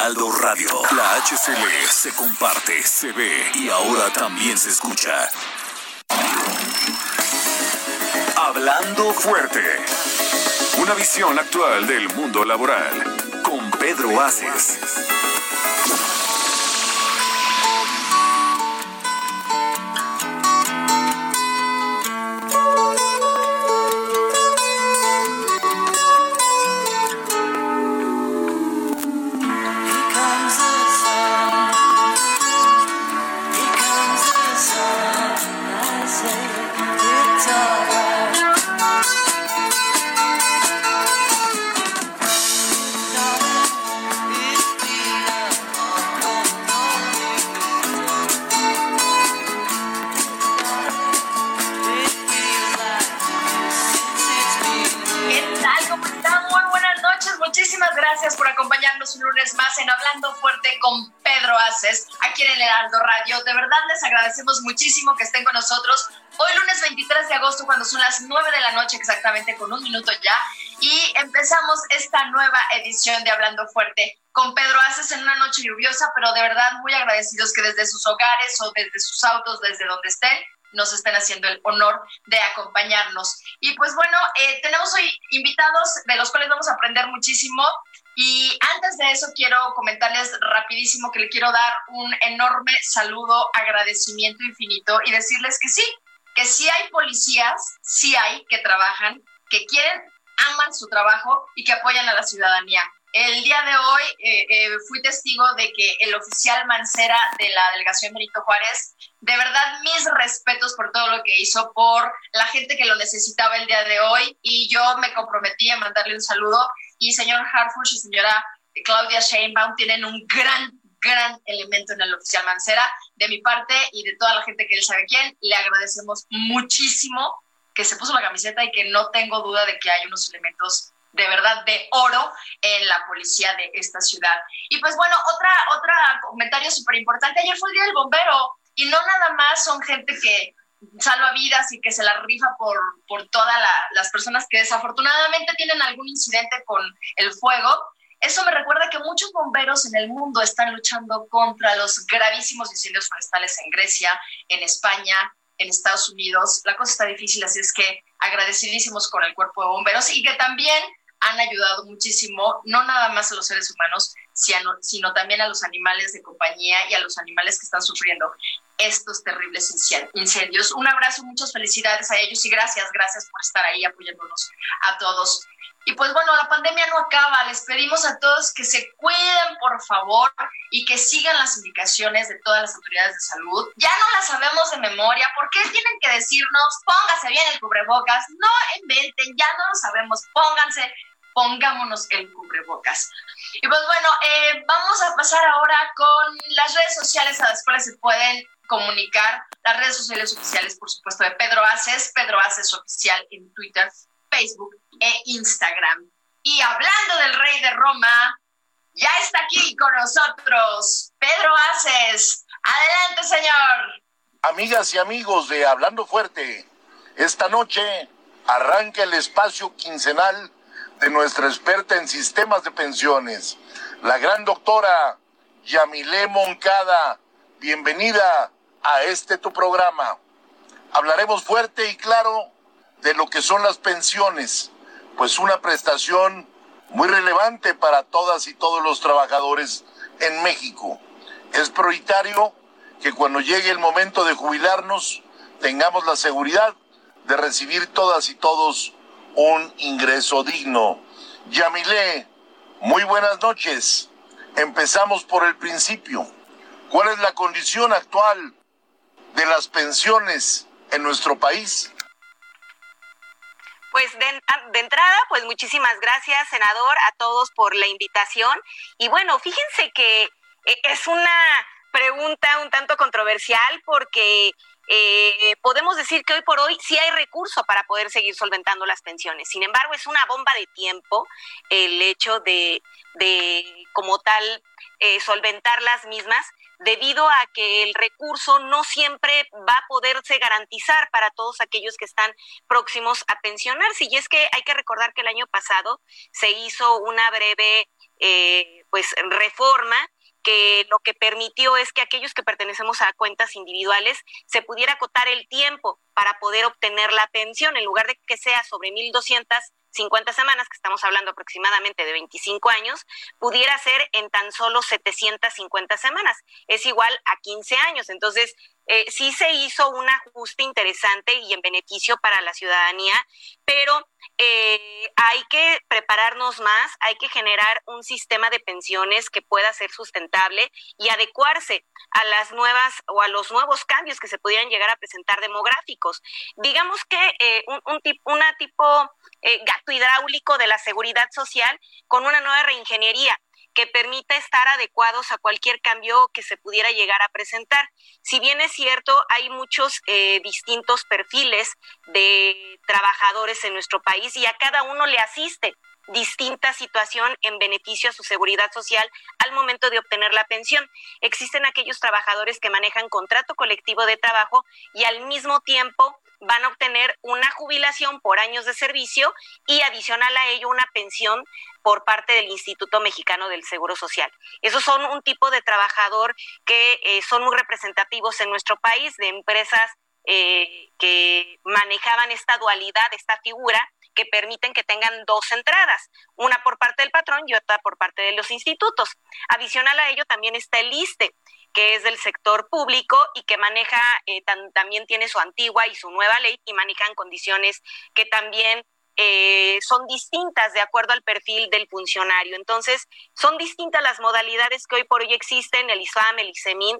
Heraldo Radio, la HCL se comparte, se ve y ahora también se escucha. Hablando fuerte. Una visión actual del mundo laboral. Con Pedro Aces. Aquí en el Heraldo Radio. De verdad les agradecemos muchísimo que estén con nosotros hoy lunes 23 de agosto cuando son las 9 de la noche exactamente con un minuto ya y empezamos esta nueva edición de Hablando Fuerte con Pedro Aces en una noche lluviosa, pero de verdad muy agradecidos que desde sus hogares o desde sus autos, desde donde estén, nos estén haciendo el honor de acompañarnos. Y pues bueno, eh, tenemos hoy invitados de los cuales vamos a aprender muchísimo. Y antes de eso quiero comentarles rapidísimo que le quiero dar un enorme saludo, agradecimiento infinito y decirles que sí, que sí hay policías, sí hay que trabajan, que quieren, aman su trabajo y que apoyan a la ciudadanía. El día de hoy eh, eh, fui testigo de que el oficial Mancera de la delegación Benito Juárez, de verdad mis respetos por todo lo que hizo, por la gente que lo necesitaba el día de hoy y yo me comprometí a mandarle un saludo y señor Harfush y señora Claudia Sheinbaum tienen un gran, gran elemento en el oficial Mancera. De mi parte y de toda la gente que él sabe quién, le agradecemos muchísimo que se puso la camiseta y que no tengo duda de que hay unos elementos de verdad de oro en la policía de esta ciudad. Y pues bueno, otra, otra comentario súper importante, ayer fue el Día del Bombero y no nada más son gente que salva vidas y que se la rifa por, por todas las personas que desafortunadamente tienen algún incidente con el fuego. Eso me recuerda que muchos bomberos en el mundo están luchando contra los gravísimos incendios forestales en Grecia, en España, en Estados Unidos. La cosa está difícil, así es que agradecidísimos con el cuerpo de bomberos y que también han ayudado muchísimo, no nada más a los seres humanos, sino también a los animales de compañía y a los animales que están sufriendo estos terribles incendios. Un abrazo, muchas felicidades a ellos y gracias, gracias por estar ahí apoyándonos a todos. Y pues bueno, la pandemia no acaba. Les pedimos a todos que se cuiden, por favor, y que sigan las indicaciones de todas las autoridades de salud. Ya no las sabemos de memoria. ¿Por qué tienen que decirnos, póngase bien el cubrebocas? No inventen, ya no lo sabemos. Pónganse, pongámonos el cubrebocas. Y pues bueno, eh, vamos a pasar ahora con las redes sociales a las cuales se pueden comunicar. Las redes sociales oficiales, por supuesto, de Pedro Aces, Pedro Aces Oficial en Twitter, Facebook e Instagram. Y hablando del rey de Roma, ya está aquí con nosotros Pedro Aces. Adelante, señor. Amigas y amigos de Hablando Fuerte, esta noche arranca el espacio quincenal de nuestra experta en sistemas de pensiones, la gran doctora Yamile Moncada. Bienvenida a este tu programa. Hablaremos fuerte y claro de lo que son las pensiones, pues una prestación muy relevante para todas y todos los trabajadores en México. Es prioritario que cuando llegue el momento de jubilarnos tengamos la seguridad de recibir todas y todos un ingreso digno. Yamile, muy buenas noches. Empezamos por el principio. ¿Cuál es la condición actual de las pensiones en nuestro país? Pues ah, de, entrada, pues muchísimas gracias, senador, a todos por la invitación. Y bueno, fíjense que eh, es una pregunta un tanto controversial porque eh, podemos decir que hoy por hoy sí hay recurso para poder seguir solventando las pensiones. Sin embargo, es una bomba de tiempo el hecho de, de como tal, eh, solventar las mismas debido a que el recurso no siempre va a poderse garantizar para todos aquellos que están próximos a pensionarse. Y es que hay que recordar que el año pasado se hizo una breve eh, pues reforma que lo que permitió es que aquellos que pertenecemos a cuentas individuales se pudiera acotar el tiempo para poder obtener la pensión en lugar de que sea sobre 1.200 50 semanas, que estamos hablando aproximadamente de 25 años, pudiera ser en tan solo 750 semanas. Es igual a 15 años. Entonces, eh, sí se hizo un ajuste interesante y en beneficio para la ciudadanía, pero eh, hay que prepararnos más, hay que generar un sistema de pensiones que pueda ser sustentable y adecuarse a las nuevas o a los nuevos cambios que se pudieran llegar a presentar demográficos. Digamos que eh, un, un una tipo gato hidráulico de la seguridad social con una nueva reingeniería que permita estar adecuados a cualquier cambio que se pudiera llegar a presentar. Si bien es cierto, hay muchos eh, distintos perfiles de trabajadores en nuestro país y a cada uno le asiste distinta situación en beneficio a su seguridad social al momento de obtener la pensión. Existen aquellos trabajadores que manejan contrato colectivo de trabajo y al mismo tiempo van a obtener una jubilación por años de servicio y adicional a ello una pensión por parte del Instituto Mexicano del Seguro Social. Esos son un tipo de trabajador que eh, son muy representativos en nuestro país, de empresas eh, que manejaban esta dualidad, esta figura, que permiten que tengan dos entradas, una por parte del patrón y otra por parte de los institutos. Adicional a ello también está el ISTE, que es del sector público y que maneja, eh, también tiene su antigua y su nueva ley y manejan condiciones que también eh, son distintas de acuerdo al perfil del funcionario. Entonces, son distintas las modalidades que hoy por hoy existen, el ISAM, el ISEMIN,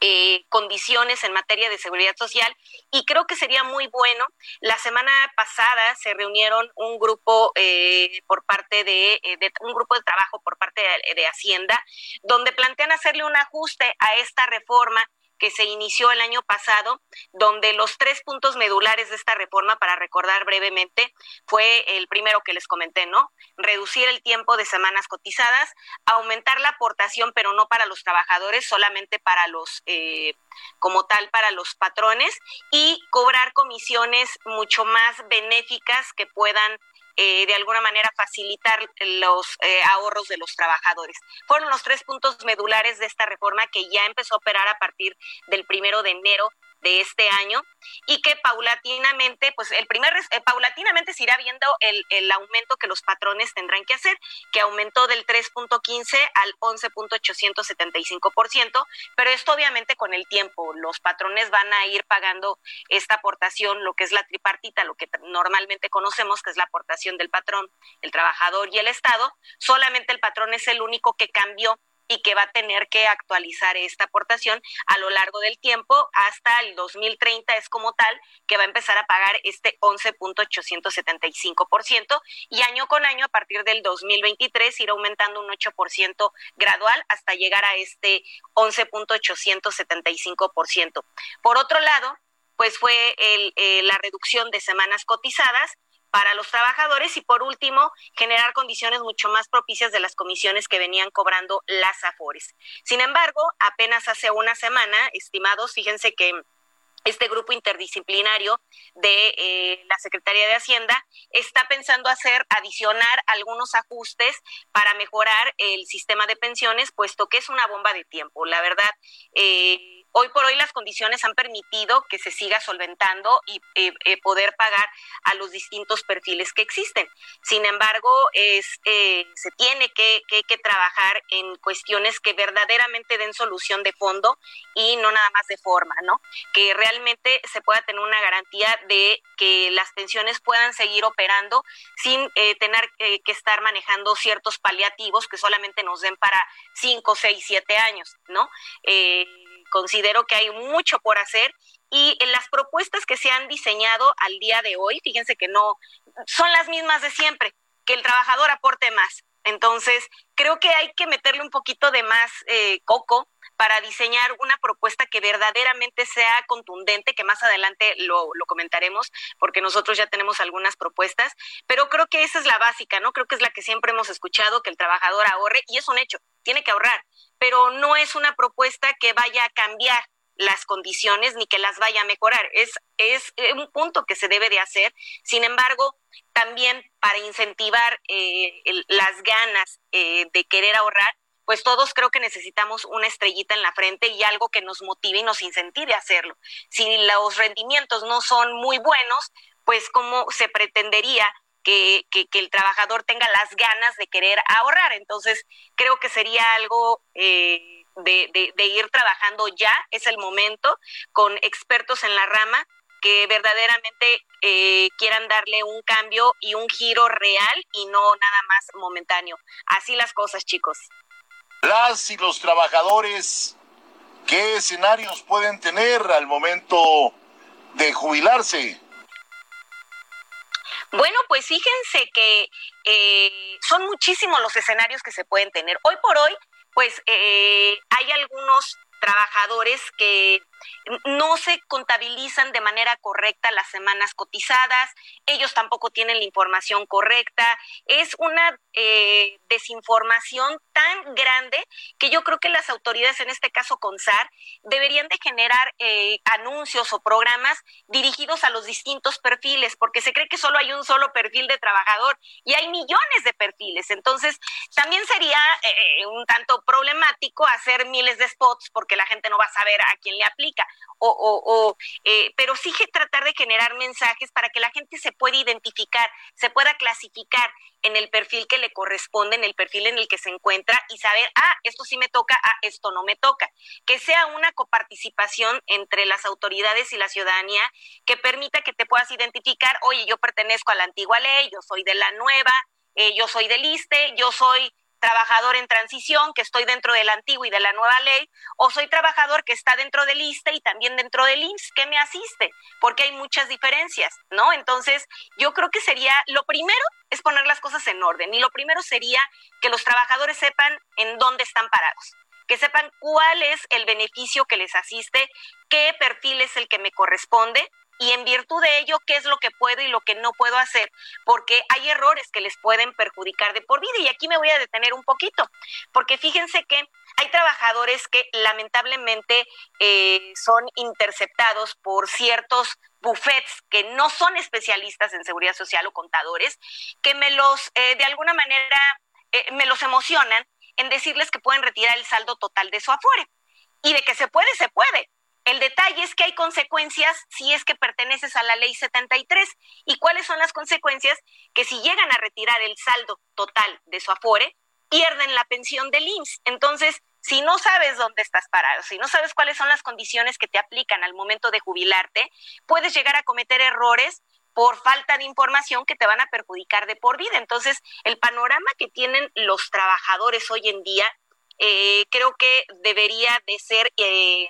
eh, condiciones en materia de seguridad social y creo que sería muy bueno. La semana pasada se reunieron un grupo eh, por parte de, de, un grupo de trabajo por parte de, de Hacienda donde plantean hacerle un ajuste a esta reforma que se inició el año pasado, donde los tres puntos medulares de esta reforma, para recordar brevemente, fue el primero que les comenté, ¿no? Reducir el tiempo de semanas cotizadas, aumentar la aportación, pero no para los trabajadores, solamente para los, eh, como tal, para los patrones, y cobrar comisiones mucho más benéficas que puedan eh, de alguna manera facilitar los eh, ahorros de los trabajadores. Fueron los tres puntos medulares de esta reforma que ya empezó a operar a partir del primero de enero de este año y que paulatinamente, pues el primer, eh, paulatinamente se irá viendo el, el, aumento que los patrones tendrán que hacer, que aumentó del 3.15 al 11.875%, pero esto obviamente con el tiempo, los patrones van a ir pagando esta aportación, lo que es la tripartita, lo que normalmente conocemos, que es la aportación del patrón, el trabajador y el Estado, solamente el patrón es el único que cambió y que va a tener que actualizar esta aportación a lo largo del tiempo hasta el 2030 es como tal que va a empezar a pagar este 11.875% y año con año a partir del 2023 irá aumentando un 8% gradual hasta llegar a este 11.875%. Por otro lado, pues fue el, eh, la reducción de semanas cotizadas para los trabajadores y por último generar condiciones mucho más propicias de las comisiones que venían cobrando las AFORES. Sin embargo, apenas hace una semana, estimados, fíjense que este grupo interdisciplinario de eh, la Secretaría de Hacienda está pensando hacer adicionar algunos ajustes para mejorar el sistema de pensiones, puesto que es una bomba de tiempo. La verdad, eh, Hoy por hoy las condiciones han permitido que se siga solventando y eh, eh, poder pagar a los distintos perfiles que existen. Sin embargo, es, eh, se tiene que, que, trabajar en cuestiones que verdaderamente den solución de fondo y no nada más de forma, ¿no? Que realmente se pueda tener una garantía de que las pensiones puedan seguir operando sin tener que estar manejando ciertos paliativos que solamente nos den para 5, 6, 7 años, ¿no? Considero que hay mucho por hacer y las propuestas que se han diseñado al día de hoy, fíjense que no son las mismas de siempre, que el trabajador aporte más. Entonces, creo que hay que meterle un poquito de más eh, coco para diseñar una propuesta que verdaderamente sea contundente, que más adelante lo, lo, comentaremos, porque nosotros ya tenemos algunas propuestas, pero creo que esa es la básica, ¿no? Creo que es la que siempre hemos escuchado, que el trabajador ahorre, y es un hecho, tiene que ahorrar, pero no es una propuesta que vaya a cambiar las condiciones ni que las vaya a mejorar. Es, es un punto que se debe de hacer. Sin embargo, también para incentivar eh, las ganas eh, de querer ahorrar, pues todos creo que necesitamos una estrellita en la frente y algo que nos motive y nos incentive a hacerlo. Si los rendimientos no son muy buenos, pues cómo se pretendería que, que, el trabajador tenga las ganas de querer ahorrar. Entonces, creo que sería algo eh, de, de, ir trabajando ya, es el momento, con expertos en la rama que verdaderamente eh, quieran darle un cambio y un giro real y no nada más momentáneo. Así las cosas, chicos. Las y los trabajadores, ¿qué escenarios pueden tener al momento de jubilarse? Bueno, pues fíjense que eh, son muchísimos los escenarios que se pueden tener. Hoy por hoy pues eh, hay algunos trabajadores que no se contabilizan de manera correcta las semanas cotizadas, ellos tampoco tienen la información correcta, es una eh, desinformación tan grande que yo creo que las autoridades, en este caso CONSAR, deberían de generar eh, anuncios o programas dirigidos a los distintos perfiles, porque se cree que solo hay un solo perfil de trabajador y hay millones de perfiles, entonces también sería eh, un tanto problemático hacer miles de spots porque la gente no va a saber a quién le aplica o, eh, pero sí tratar de generar mensajes para que la gente se pueda identificar, se pueda clasificar en el perfil que le corresponde, en el perfil en el que se encuentra y saber, ah, esto sí me toca, ah, esto no me toca. Que sea una coparticipación entre las autoridades y la ciudadanía que permita que te puedas identificar, oye, yo pertenezco a la antigua ley, yo soy de la nueva, eh, yo soy del ISTE, yo soy trabajador en transición, que estoy dentro del antiguo y de la nueva ley, o soy trabajador que está dentro del ISTE y también dentro del IMSS, que me asiste, porque hay muchas diferencias, ¿no? Entonces, yo creo que sería, lo primero es poner las cosas en orden, y lo primero sería que los trabajadores sepan en dónde están parados que sepan cuál es el beneficio que les asiste, qué perfil es el que me corresponde, y en virtud de ello qué es lo que puedo y lo que no puedo hacer, porque hay errores que les pueden perjudicar de por vida. Y aquí me voy a detener un poquito, porque fíjense que hay trabajadores que lamentablemente eh, son interceptados por ciertos buffets que no son especialistas en seguridad social o contadores, que me los, eh, de alguna manera, eh, me los emocionan en decirles que pueden retirar el saldo total de su afuere. Y de que se puede, se puede el detalle es que hay consecuencias si es que perteneces a la ley 73. ¿Y cuáles son las consecuencias? Que si llegan a retirar el saldo total de su afore, pierden la pensión del IMSS. Entonces, si no sabes dónde estás parado, si no sabes cuáles son las condiciones que te aplican al momento de jubilarte, puedes llegar a cometer errores por falta de información que te van a perjudicar de por vida. Entonces, el panorama que tienen los trabajadores hoy en día, eh, creo que debería de ser... Eh,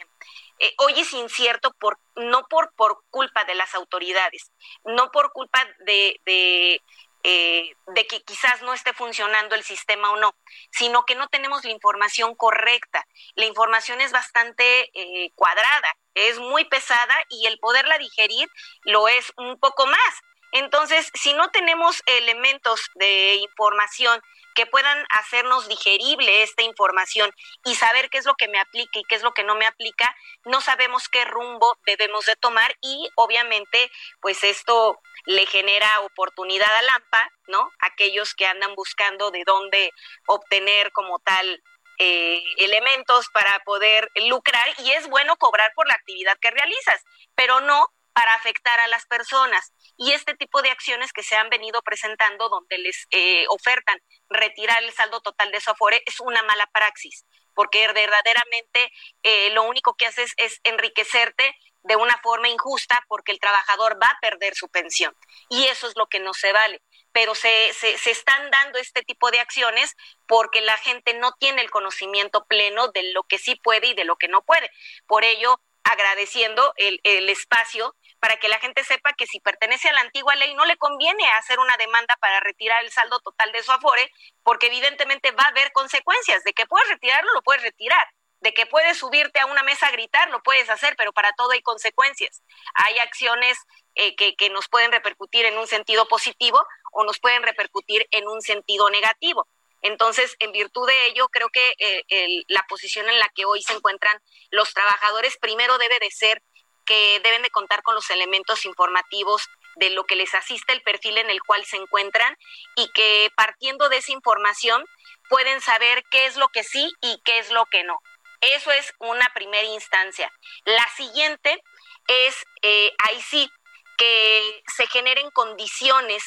eh, hoy es incierto por, no por, culpa de las autoridades, no por culpa de, de, eh, de que quizás no esté funcionando el sistema o no, sino que no tenemos la información correcta. La información es bastante eh, cuadrada, es muy pesada y el poderla digerir lo es un poco más. Entonces, si no tenemos elementos de información que puedan hacernos digerible esta información y saber qué es lo que me aplica y qué es lo que no me aplica, no sabemos qué rumbo debemos de tomar y obviamente pues esto le genera oportunidad a Lampa, ¿no? Aquellos que andan buscando de dónde obtener como tal eh, elementos para poder lucrar y es bueno cobrar por la actividad que realizas, pero no para afectar a las personas. Y este tipo de acciones que se han venido presentando donde les eh, ofertan retirar el saldo total de su afore es una mala praxis, porque verdaderamente eh, lo único que haces es enriquecerte de una forma injusta porque el trabajador va a perder su pensión. Y eso es lo que no se vale. Pero se, se, se están dando este tipo de acciones porque la gente no tiene el conocimiento pleno de lo que sí puede y de lo que no puede. Por ello, agradeciendo el, el espacio para que la gente sepa que si pertenece a la antigua ley no le conviene hacer una demanda para retirar el saldo total de su afore, porque evidentemente va a haber consecuencias. De que puedes retirarlo, lo puedes retirar. De que puedes subirte a una mesa a gritar, lo puedes hacer, pero para todo hay consecuencias. Hay acciones eh, que, que nos pueden repercutir en un sentido positivo o nos pueden repercutir en un sentido negativo. Entonces, en virtud de ello, creo que eh, la posición en la que hoy se encuentran los trabajadores primero debe de ser que deben de contar con los elementos informativos de lo que les asiste el perfil en el cual se encuentran y que partiendo de esa información pueden saber qué es lo que sí y qué es lo que no. Eso es una primera instancia. La siguiente es, eh, ahí sí, que se generen condiciones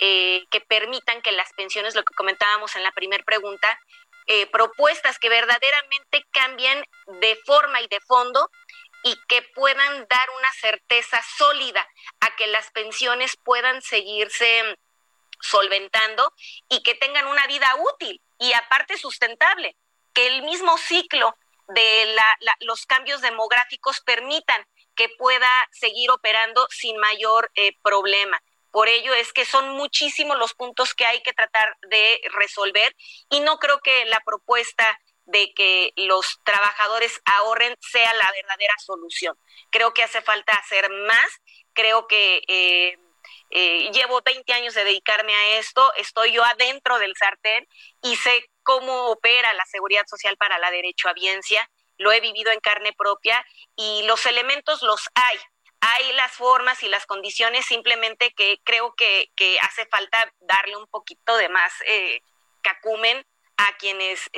eh, que permitan que las pensiones, lo que comentábamos en la primera pregunta, eh, propuestas que verdaderamente cambien de forma y de fondo y que puedan dar una certeza sólida a que las pensiones puedan seguirse solventando y que tengan una vida útil y aparte sustentable, que el mismo ciclo de los cambios demográficos permitan que pueda seguir operando sin mayor eh, problema. Por ello es que son muchísimos los puntos que hay que tratar de resolver y no creo que la propuesta de que los trabajadores ahorren sea la verdadera solución. Creo que hace falta hacer más, creo que eh, eh, llevo 20 años de dedicarme a esto, estoy yo adentro del sartén y sé cómo opera la seguridad social para la derechohabiencia, lo he vivido en carne propia y los elementos los hay. Hay las formas y las condiciones, simplemente que creo que, hace falta darle un poquito de más eh, cacumen a quienes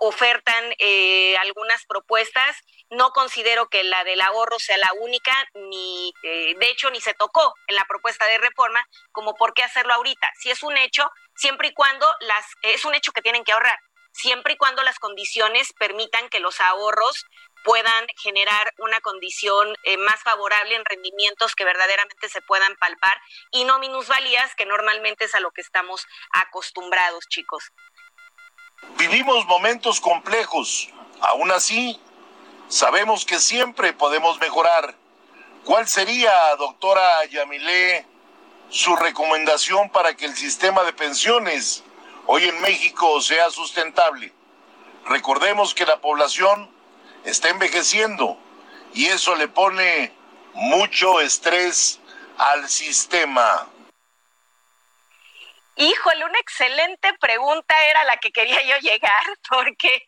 ofertan eh, algunas propuestas. No considero que la del ahorro sea la única, ni eh, de hecho ni se tocó en la propuesta de reforma, como por qué hacerlo ahorita. Si es un hecho, siempre y cuando las es un hecho que tienen que ahorrar, siempre y cuando las condiciones permitan que los ahorros puedan generar una condición eh, más favorable en rendimientos que verdaderamente se puedan palpar y no minusvalías, que normalmente es a lo que estamos acostumbrados, chicos. Vivimos momentos complejos. Aún así, sabemos que siempre podemos mejorar. ¿Cuál sería, doctora Yamilé, su recomendación para que el sistema de pensiones hoy en México sea sustentable? Recordemos que la población está envejeciendo y eso le pone mucho estrés al sistema. Híjole, una excelente pregunta era la que quería yo llegar, porque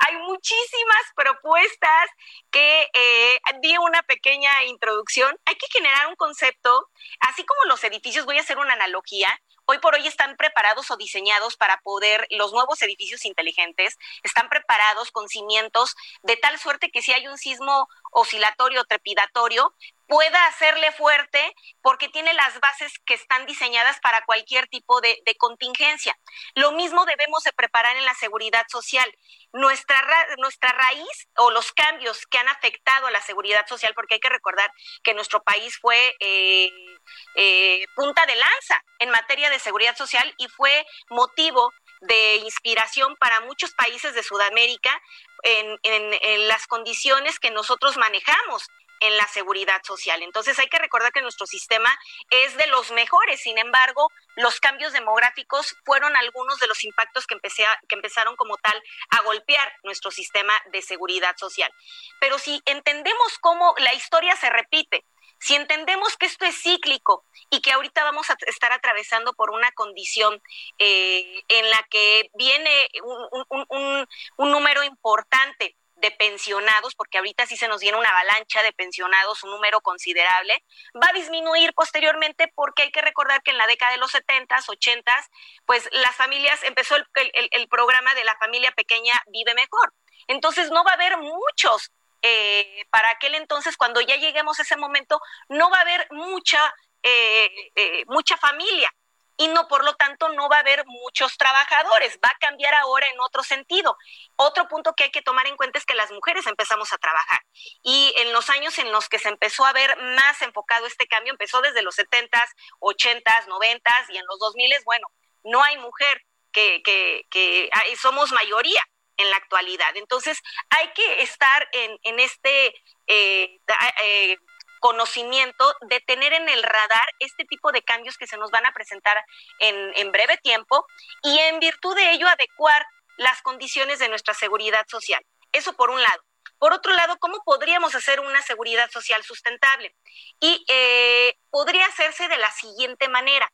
hay muchísimas propuestas que eh, di una pequeña introducción. Hay que generar un concepto, así como los edificios, voy a hacer una analogía, hoy por hoy están preparados o diseñados para poder, los nuevos edificios inteligentes están preparados con cimientos de tal suerte que si hay un sismo oscilatorio trepidatorio, pueda hacerle fuerte porque tiene las bases que están diseñadas para cualquier tipo de, contingencia. Lo mismo debemos de preparar en la seguridad social. Nuestra, nuestra raíz o los cambios que han afectado a la seguridad social, porque hay que recordar que nuestro país fue eh, eh, punta de lanza en materia de seguridad social y fue motivo de inspiración para muchos países de Sudamérica en, las condiciones que nosotros manejamos en la seguridad social. Entonces hay que recordar que nuestro sistema es de los mejores, sin embargo, los cambios demográficos fueron algunos de los impactos que, empecé que empezaron como tal a golpear nuestro sistema de seguridad social. Pero si entendemos cómo la historia se repite, si entendemos que esto es cíclico y que ahorita vamos a estar atravesando por una condición eh, en la que viene un, número importante de pensionados, porque ahorita sí se nos viene una avalancha de pensionados, un número considerable, va a disminuir posteriormente porque hay que recordar que en la década de los 70s, 80s, pues las familias, empezó el, el programa de la familia pequeña Vive Mejor. Entonces no va a haber muchos eh, para aquel entonces, cuando ya lleguemos a ese momento, no va a haber mucha, eh, eh, mucha familia y no, por lo tanto, no va a haber muchos trabajadores. Va a cambiar ahora en otro sentido. Otro punto que hay que tomar en cuenta es que las mujeres empezamos a trabajar. Y en los años en los que se empezó a ver más enfocado este cambio, empezó desde los 70s, 80s, 90s y en los 2000s, bueno, no hay mujer que, que, que somos mayoría en la actualidad. Entonces, hay que estar en, este eh, eh, conocimiento de tener en el radar este tipo de cambios que se nos van a presentar en, en breve tiempo y en virtud de ello adecuar las condiciones de nuestra seguridad social. Eso por un lado. Por otro lado, ¿cómo podríamos hacer una seguridad social sustentable? Y eh, podría hacerse de la siguiente manera.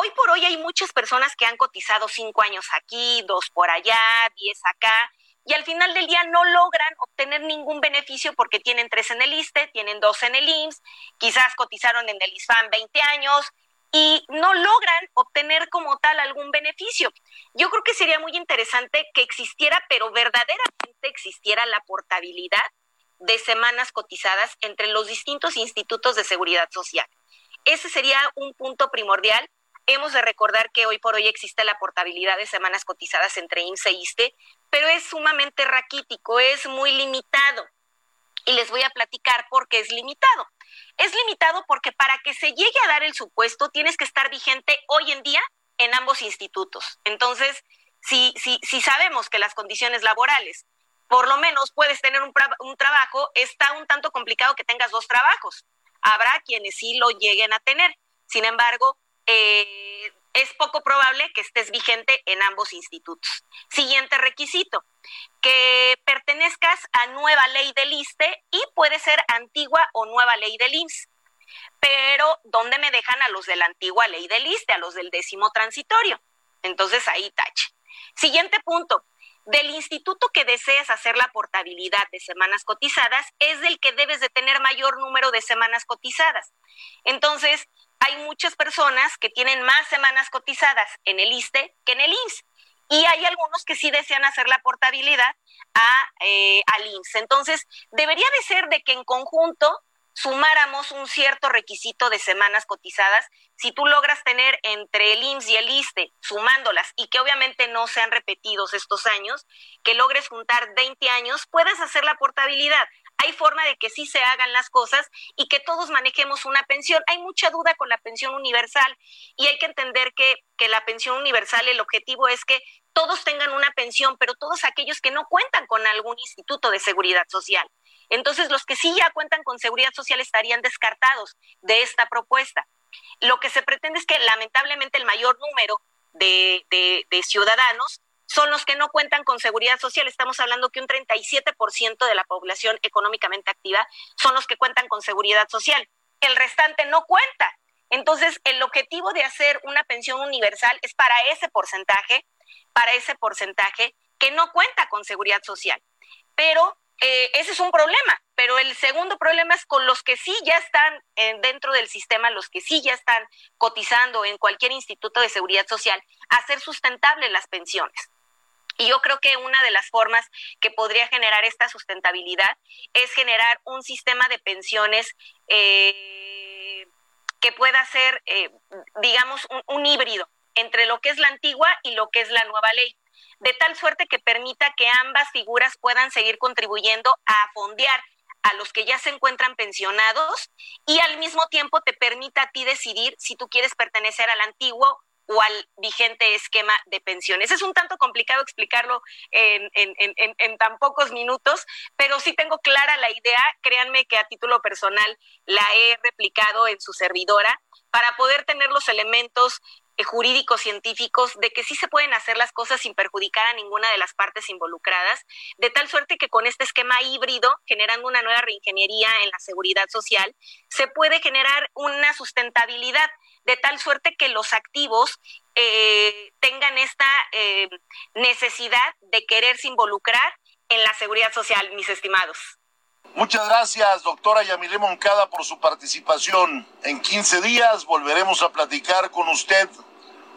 Hoy por hoy hay muchas personas que han cotizado cinco años aquí, dos por allá, diez acá, y al final del día no logran obtener ningún beneficio porque tienen tres en el ISTE, tienen dos en el IMSS, quizás cotizaron en el ISFAM 20 años y no logran obtener como tal algún beneficio. Yo creo que sería muy interesante que existiera, pero verdaderamente existiera la portabilidad de semanas cotizadas entre los distintos institutos de seguridad social. Ese sería un punto primordial. Hemos de recordar que hoy por hoy existe la portabilidad de semanas cotizadas entre IMSS e ISTE, pero es sumamente raquítico, es muy limitado. Y les voy a platicar por qué es limitado. Es limitado porque para que se llegue a dar el supuesto tienes que estar vigente hoy en día en ambos institutos. Entonces, si, si, si sabemos que las condiciones laborales, por lo menos puedes tener un, un trabajo, está un tanto complicado que tengas dos trabajos. Habrá quienes sí lo lleguen a tener. Sin embargo, eh, es poco probable que estés vigente en ambos institutos. Siguiente requisito, que pertenezcas a nueva ley del ISTE y puede ser antigua o nueva ley del IMSS. Pero, ¿dónde me dejan a los de la antigua ley del ISTE, a los del décimo transitorio? Entonces ahí tache. Siguiente punto. Del instituto que desees hacer la portabilidad de semanas cotizadas es del que debes de tener mayor número de semanas cotizadas. Entonces, hay muchas personas que tienen más semanas cotizadas en el ISTE que en el INS. Y hay algunos que sí desean hacer la portabilidad a, eh, al INS. Entonces, debería de ser de que en conjunto sumáramos un cierto requisito de semanas cotizadas, si tú logras tener entre el IMSS y el ISTE, sumándolas, y que obviamente no sean repetidos estos años, que logres juntar 20 años, puedes hacer la portabilidad hay forma de que sí se hagan las cosas y que todos manejemos una pensión. Hay mucha duda con la pensión universal y hay que entender que, la pensión universal, el objetivo es que todos tengan una pensión, pero todos aquellos que no cuentan con algún instituto de seguridad social. Entonces, los que sí ya cuentan con seguridad social estarían descartados de esta propuesta. Lo que se pretende es que lamentablemente el mayor número de ciudadanos son los que no cuentan con seguridad social. Estamos hablando que un 37% de la población económicamente activa son los que cuentan con seguridad social. El restante no cuenta. Entonces, el objetivo de hacer una pensión universal es para ese porcentaje, para ese porcentaje que no cuenta con seguridad social. Pero eh, ese es un problema. Pero el segundo problema es con los que sí ya están eh, dentro del sistema, los que sí ya están cotizando en cualquier instituto de seguridad social, hacer sustentables las pensiones. Y yo creo que una de las formas que podría generar esta sustentabilidad es generar un sistema de pensiones eh, que pueda ser, eh, digamos, un, un híbrido entre lo que es la antigua y lo que es la nueva ley de tal suerte que permita que ambas figuras puedan seguir contribuyendo a fondear a los que ya se encuentran pensionados y al mismo tiempo te permita a ti decidir si tú quieres pertenecer al antiguo o al vigente esquema de pensiones. Es un tanto complicado explicarlo en, tan pocos minutos, pero sí tengo clara la idea, créanme que a título personal la he replicado en su servidora para poder tener los elementos eh, jurídicos científicos de que sí se pueden hacer las cosas sin perjudicar a ninguna de las partes involucradas, de tal suerte que con este esquema híbrido, generando una nueva reingeniería en la seguridad social, se puede generar una sustentabilidad de tal suerte que los activos eh, tengan esta eh, necesidad de quererse involucrar en la seguridad social, mis estimados. Muchas gracias, doctora Yamile Moncada, por su participación. En 15 días volveremos a platicar con usted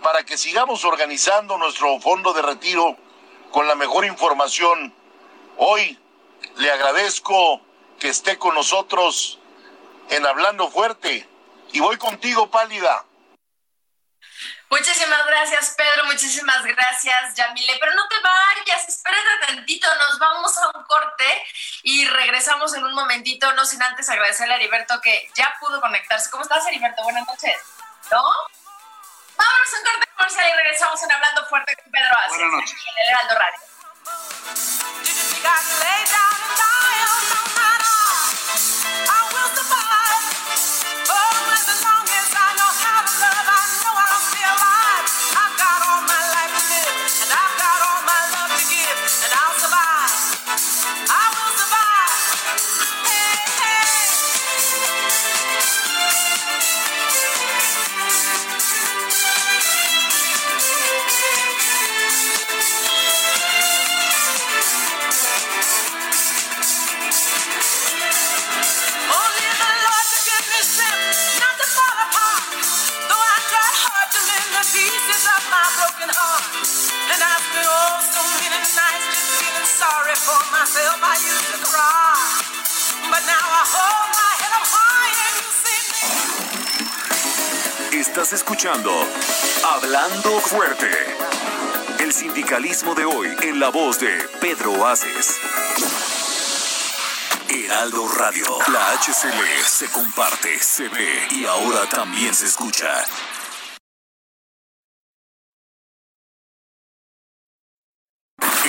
para que sigamos organizando nuestro fondo de retiro con la mejor información. Hoy le agradezco que esté con nosotros en Hablando Fuerte. Y voy contigo, Pálida. Muchísimas gracias, Pedro. Muchísimas gracias, Yamile. Pero no te vayas, espérate tantito. Nos vamos a un corte y regresamos en un momentito, no sin antes agradecerle a Heriberto que ya pudo conectarse. ¿Cómo estás, Heriberto? Buenas noches. ¿No? Vámonos a un corte comercial y regresamos en Hablando Fuerte con Pedro Aces. Buenas noches. En el Heraldo Radio. Estás escuchando Hablando Fuerte. El sindicalismo de hoy en la voz de Pedro Aces. Heraldo Radio. La HCL se comparte, se ve y ahora también se escucha.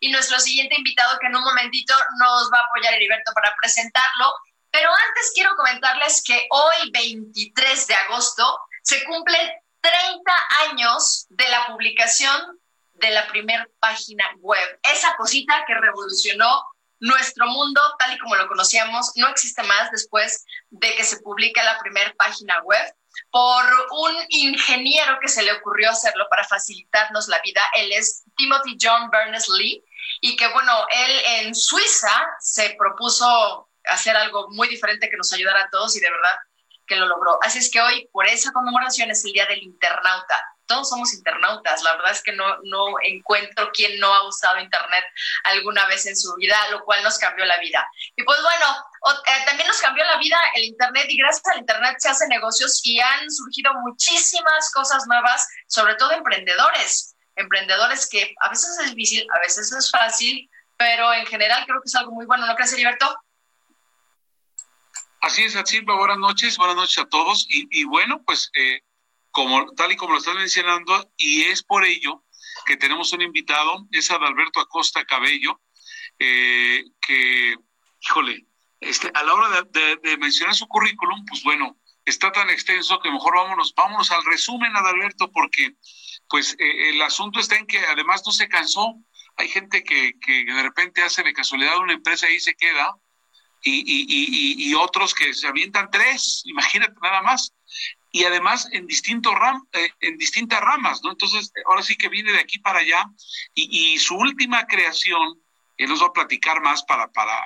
Y nuestro siguiente invitado que en un momentito nos va a apoyar Heriberto para presentarlo. Pero antes quiero comentarles que hoy, 23 de agosto, se cumplen 30 años de la publicación de la primera página web. Esa cosita que revolucionó nuestro mundo tal y como lo conocíamos no existe más después de que se publica la primera página web por un ingeniero que se le ocurrió hacerlo para facilitarnos la vida. Él es Timothy John Berners-Lee y que bueno, él en Suiza se propuso hacer algo muy diferente que nos ayudara a todos y de verdad que lo logró. Así es que hoy, por esa conmemoración, es el Día del Internauta todos somos internautas. La verdad es que no, no encuentro quien no ha usado Internet alguna vez en su vida, lo cual nos cambió la vida. Y pues bueno, eh, también nos cambió la vida el Internet y gracias al Internet se hacen negocios y han surgido muchísimas cosas nuevas, sobre todo emprendedores. Emprendedores que a veces es difícil, a veces es fácil, pero en general creo que es algo muy bueno, ¿no crees, Heriberto? Así es, Atsilva, buenas noches, buenas noches a todos. Y, y bueno, pues eh, como, tal y como lo estás mencionando, y es por ello que tenemos un invitado, es Adalberto Acosta Cabello, eh, que, híjole, este, a la hora de, mencionar su currículum, pues bueno, está tan extenso que mejor vámonos, vámonos al resumen, Adalberto, porque pues eh, el asunto está en que además no se cansó. Hay gente que, que de repente hace de casualidad una empresa y se queda, y, y, y, y, otros que se avientan tres, imagínate nada más y además en, distintos ram, eh, en distintas ramas, ¿no? Entonces, ahora sí que viene de aquí para allá y, y su última creación, él nos va a platicar más para, para,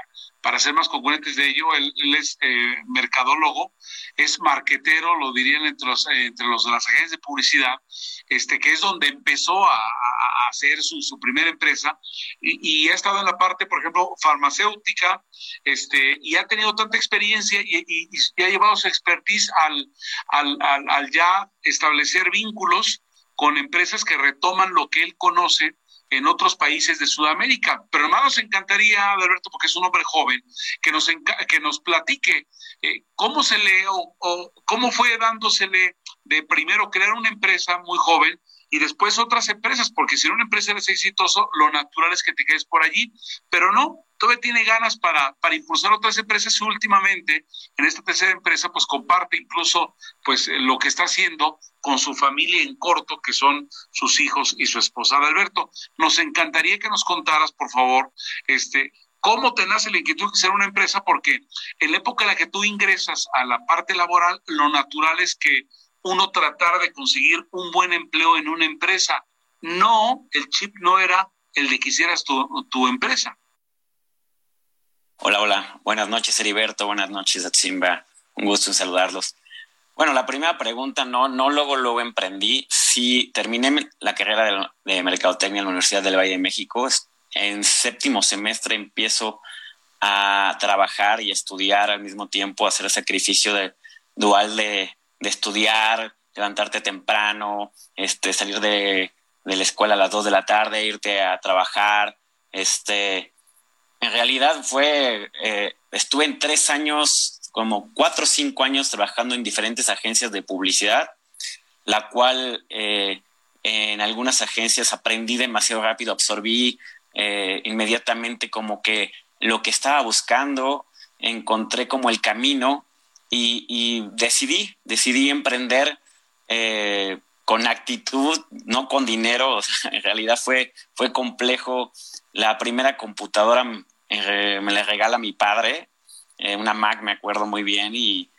para ser más concurrentes de ello, él, es eh, mercadólogo, es marquetero, lo dirían entre los, eh, entre los las agencias de publicidad, este, que es donde empezó a, hacer su, su, primera empresa y, ha estado en la parte, por ejemplo, farmacéutica, este, y ha tenido tanta experiencia y, y, ha llevado su expertise al, al, al ya establecer vínculos con empresas que retoman lo que él conoce en otros países de Sudamérica. Pero además nos encantaría, Alberto, porque es un hombre joven, que nos, que nos platique eh, cómo se le o, cómo fue dándosele de primero crear una empresa muy joven y después otras empresas, porque si una empresa eres exitoso, lo natural es que te quedes por allí, pero no, todavía tiene ganas para, para impulsar otras empresas y últimamente en esta tercera empresa pues comparte incluso pues lo que está haciendo con su familia en corto, que son sus hijos y su esposa. Alberto, nos encantaría que nos contaras, por favor, este, cómo te nace la inquietud de ser una empresa, porque en la época en la que tú ingresas a la parte laboral, lo natural es que uno tratara de conseguir un buen empleo en una empresa. No, el chip no era el de que hicieras tu, tu empresa. Hola, hola. Buenas noches, Heriberto. Buenas noches, Atsimba. Un gusto en saludarlos. Bueno, la primera pregunta, no, no luego, luego emprendí. Sí, terminé la carrera de, Mercadotecnia en la Universidad del Valle de México. En séptimo semestre empiezo a trabajar y estudiar al mismo tiempo, hacer sacrificio de, dual de, de estudiar, levantarte temprano, este, salir de, de la escuela a las dos de la tarde, irte a trabajar, este, en realidad fue, eh, estuve en tres años, como cuatro o cinco años trabajando en diferentes agencias de publicidad, la cual eh, en algunas agencias aprendí demasiado rápido, absorbí eh, inmediatamente como que lo que estaba buscando, encontré como el camino y, decidí, decidí emprender con actitud, no con dinero, en realidad fue, fue complejo. La primera computadora eh, me la regala mi padre, eh, una Mac, me acuerdo muy bien, y,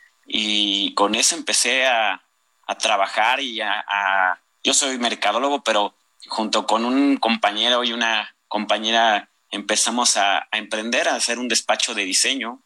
con eso empecé a, trabajar y a, Yo soy mercadólogo, pero junto con un compañero y una compañera empezamos a, a emprender, a hacer un despacho de diseño,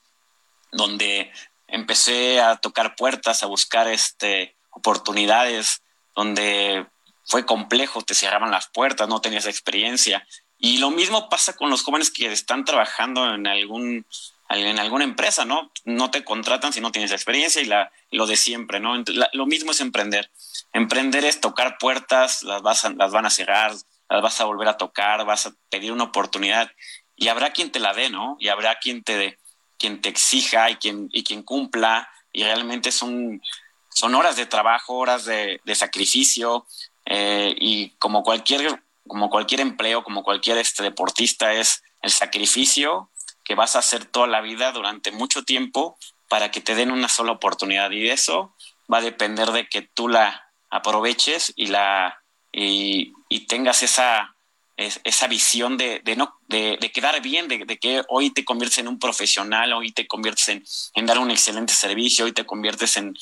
donde empecé a tocar puertas, a buscar este, oportunidades, donde fue complejo, te cerraban las puertas, no tenías experiencia y lo mismo pasa con los jóvenes que están trabajando en algún en alguna empresa, ¿no? No te contratan si no tienes experiencia y, la, lo de siempre, ¿no? lo mismo es emprender. Emprender es tocar puertas, las, vas las van a cerrar, las vas a volver a tocar, vas a pedir una oportunidad y habrá quien te la dé, ¿no? Y habrá quien te, quien te exija y quien, y quien cumpla y realmente son, son horas de trabajo, horas de, sacrificio eh, y como cualquier como cualquier empleo, como cualquier este deportista, es el sacrificio que vas a hacer toda la vida durante mucho tiempo para que te den una sola oportunidad. Y eso va a depender de que tú la aproveches y la y, tengas esa, esa visión de, de no, de, quedar bien, de, que hoy te conviertes en un profesional, hoy te conviertes en, dar un excelente servicio, hoy te conviertes en,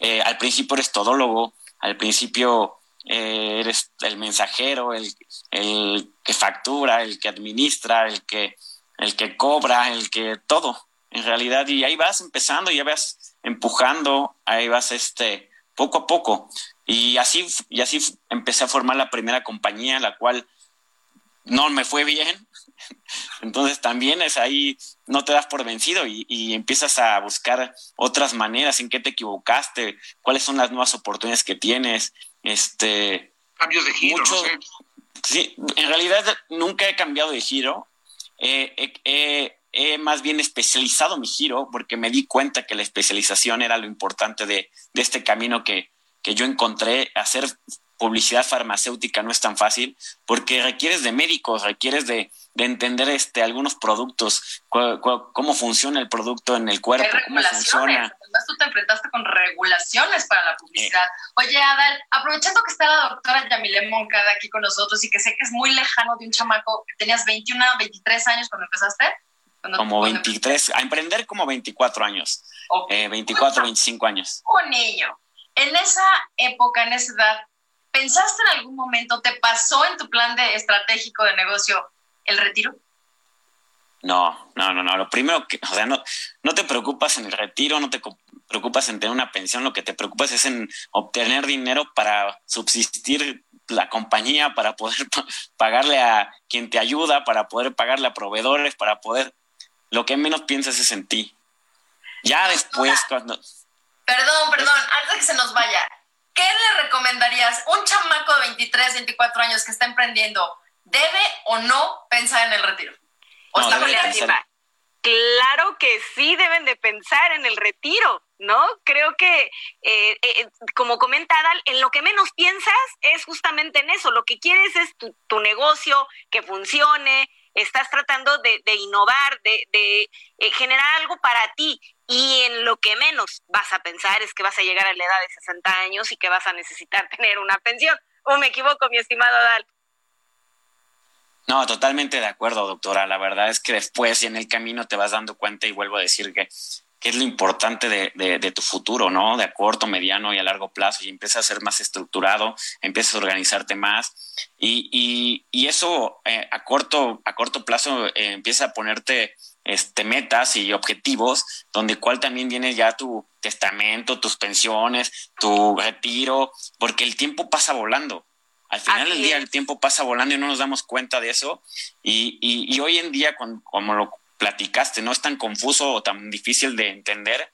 eh, al principio eres todólogo, al principio eh, eres el mensajero, el, que factura, el que administra, el que, el que cobra, el que todo, en realidad, y ahí vas empezando, ya vas empujando, ahí vas este, poco a poco. Y así, y así empecé a formar la primera compañía, la cual no me fue bien. Entonces también es ahí, no te das por vencido y, y, empiezas a buscar otras maneras en qué te equivocaste, cuáles son las nuevas oportunidades que tienes, este, Cambios de giro, Sí, en realidad nunca he cambiado de giro. he más bien especializado mi giro porque me di cuenta que la especialización era lo importante de, de este camino que, que yo encontré. Hacer publicidad farmacéutica no es tan fácil porque requieres de médicos, requieres de, de entender este algunos productos, cómo funciona el producto en el cuerpo, cómo funciona. Además, tú te enfrentaste con regulaciones para la publicidad. Oye, Adal, aprovechando que está la doctora Yamile Moncada aquí con nosotros y que sé que es muy lejano de un chamaco, tenías 21, 23 años cuando empezaste. como 23, a emprender como 24 años, 24, 25 años. Un niño. En esa época, en esa edad, ¿Pensaste en algún momento, te pasó en tu plan de estratégico de negocio el retiro? No, no, no, no. Lo primero que, o sea, no, no te preocupas en el retiro, no te preocupas en tener una pensión, lo que te preocupas es en obtener dinero para subsistir la compañía, para poder pagarle a quien te ayuda, para poder pagarle a proveedores, para poder... Lo que menos piensas es en ti. Ya después, cuando... Perdón, perdón, antes de que se nos vaya, ¿qué le recomendarías? Un chamaco de 23, 24 años que está emprendiendo, ¿debe o no pensar en el retiro? ¿O Claro que sí deben de pensar en el retiro. ¿no? Creo que, eh, eh, como comenta Adal, en lo que menos piensas es justamente en eso. Lo que quieres es tu, tu negocio que funcione, estás tratando de, innovar, de, eh, generar algo para ti. Y en lo que menos vas a pensar es que vas a llegar a la edad de 60 años y que vas a necesitar tener una pensión. ¿O me equivoco, mi estimado Adal? No, totalmente de acuerdo, doctora. La verdad es que después y en el camino te vas dando cuenta y vuelvo a decir que, es lo importante de, de, tu futuro, ¿no? De a corto, mediano y a largo plazo y empiezas a ser más estructurado, empiezas a organizarte más y, y, eso eh, a, corto, a corto plazo eh, empieza a ponerte este, metas y objetivos, donde cual también viene ya tu testamento, tus pensiones, tu retiro, porque el tiempo pasa volando. Al final del día el tiempo pasa volando y no nos damos cuenta de eso. Y, y, hoy en día, como lo platicaste, no es tan confuso o tan difícil de entender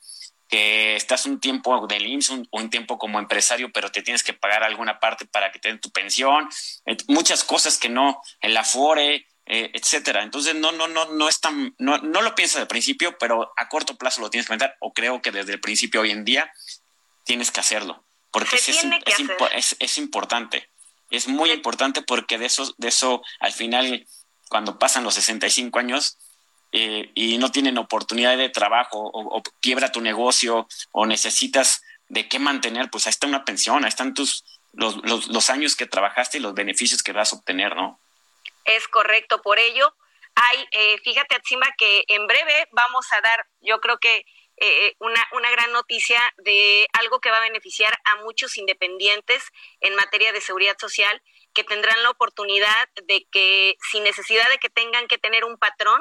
que estás un tiempo del IMSS, un, un, tiempo como empresario, pero te tienes que pagar alguna parte para que te den tu pensión, eh, muchas cosas que no, el afore, eh, etcétera. Entonces no, no, no, no es tan, no, no lo piensas de principio, pero a corto plazo lo tienes que pensar, o creo que desde el principio hoy en día tienes que hacerlo, porque es, es, es, importante. Es muy importante porque de eso, de eso al final, cuando pasan los 65 años eh, y no tienen oportunidad de trabajo o, quiebra tu negocio o necesitas de qué mantener, pues ahí está una pensión, ahí están tus, los, los, los años que trabajaste y los beneficios que vas a obtener, ¿no? Es correcto, por ello hay, eh, fíjate Atsima que en breve vamos a dar, yo creo que eh, una, una gran noticia de algo que va a beneficiar a muchos independientes en materia de seguridad social que tendrán la oportunidad de que sin necesidad de que tengan que tener un patrón,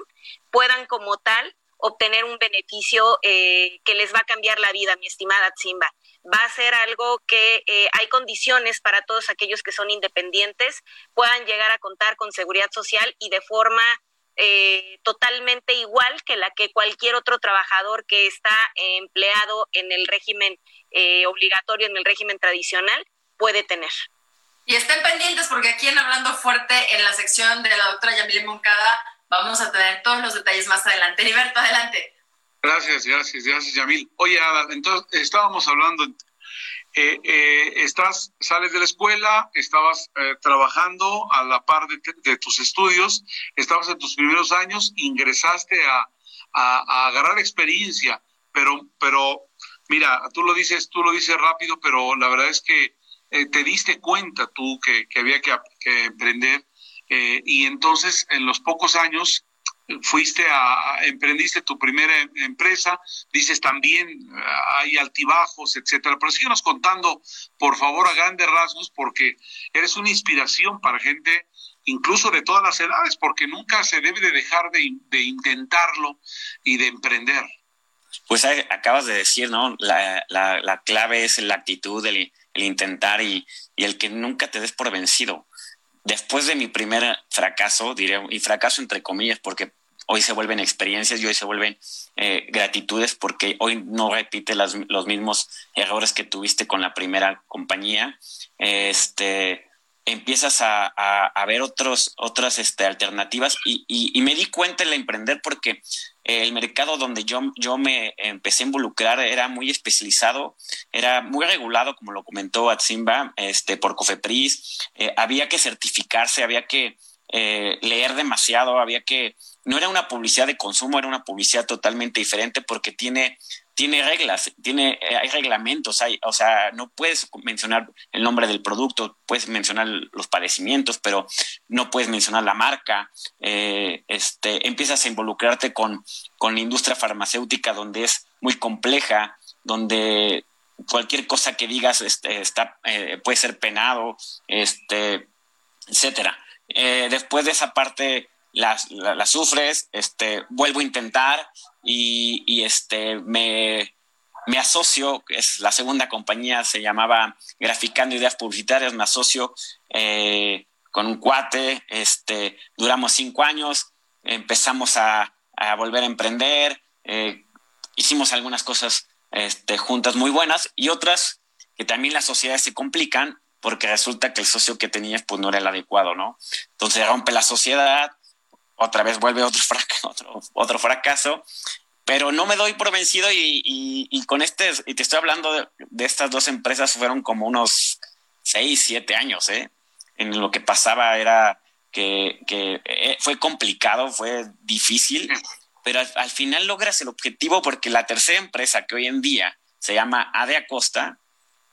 puedan como tal obtener un beneficio eh, que les va a cambiar la vida, mi estimada Tsimba. Va a ser algo que eh, hay condiciones para todos aquellos que son independientes, puedan llegar a contar con seguridad social y de forma eh, totalmente igual que la que cualquier otro trabajador que está empleado en el régimen eh, obligatorio, en el régimen tradicional, puede tener. Y estén pendientes porque aquí en Hablando Fuerte, en la sección de la doctora Yamile Moncada, vamos a tener todos los detalles más adelante. Heriberto, adelante. Gracias, gracias, gracias, Yamil. Oye, entonces estábamos hablando eh, eh, estás, sales de la escuela, estabas eh, trabajando a la par de, tus estudios, estabas en tus primeros años, ingresaste a, agarrar experiencia, pero, pero mira, tú lo dices, tú lo dices rápido, pero la verdad es que te diste cuenta tú que, había que, emprender y entonces en los pocos años fuiste a, emprendiste tu primera em, empresa, dices también ah, hay altibajos, etcétera. Pero síguenos contando, por favor, a grandes rasgos, porque eres una inspiración para gente incluso de todas las edades, porque nunca se debe de dejar de, intentarlo y de emprender. Pues acabas de decir, ¿no? La, la, clave es la actitud, el, el intentar y, el que nunca te des por vencido después de mi primer fracaso, diré, y fracaso entre comillas, porque hoy se vuelven experiencias y hoy se vuelven eh, gratitudes porque hoy no repite las, los mismos errores que tuviste con la primera compañía. Este, empiezas a, a, ver otros, otras este, alternativas y, y, me di cuenta en la emprender porque el mercado donde yo, yo me empecé a involucrar era muy especializado, era muy regulado, como lo comentó Atsimba, este, por Cofepris, eh, había que certificarse, había que eh, leer demasiado, había que, no era una publicidad de consumo, era una publicidad totalmente diferente porque tiene, tiene reglas, tiene, eh, hay reglamentos, hay, o sea, no puedes mencionar el nombre del producto, puedes mencionar los padecimientos, pero no puedes mencionar la marca, eh, este, empiezas a involucrarte con, con la industria farmacéutica donde es muy compleja, donde cualquier cosa que digas este, está, puede ser penado, este, etcétera. Eh, después de esa parte la, sufres, este, vuelvo a intentar y, este, me, me asocio, es la segunda compañía, se llamaba Graficando Ideas Publicitarias, me asocio eh, con un cuate, este, duramos cinco años, empezamos a, volver a emprender, eh, hicimos algunas cosas este, juntas muy buenas y otras que también las sociedades se complican porque resulta que el socio que tenías pues no era el adecuado, ¿no? Entonces rompe la sociedad, otra vez vuelve otro fracaso, otro, otro fracaso pero no me doy por vencido y, con este, y te estoy hablando de, estas dos empresas, fueron como unos seis, siete años, ¿eh? En lo que pasaba era que, eh, fue complicado, fue difícil, pero al, final logras el objetivo porque la tercera empresa que hoy en día se llama Ade Acosta,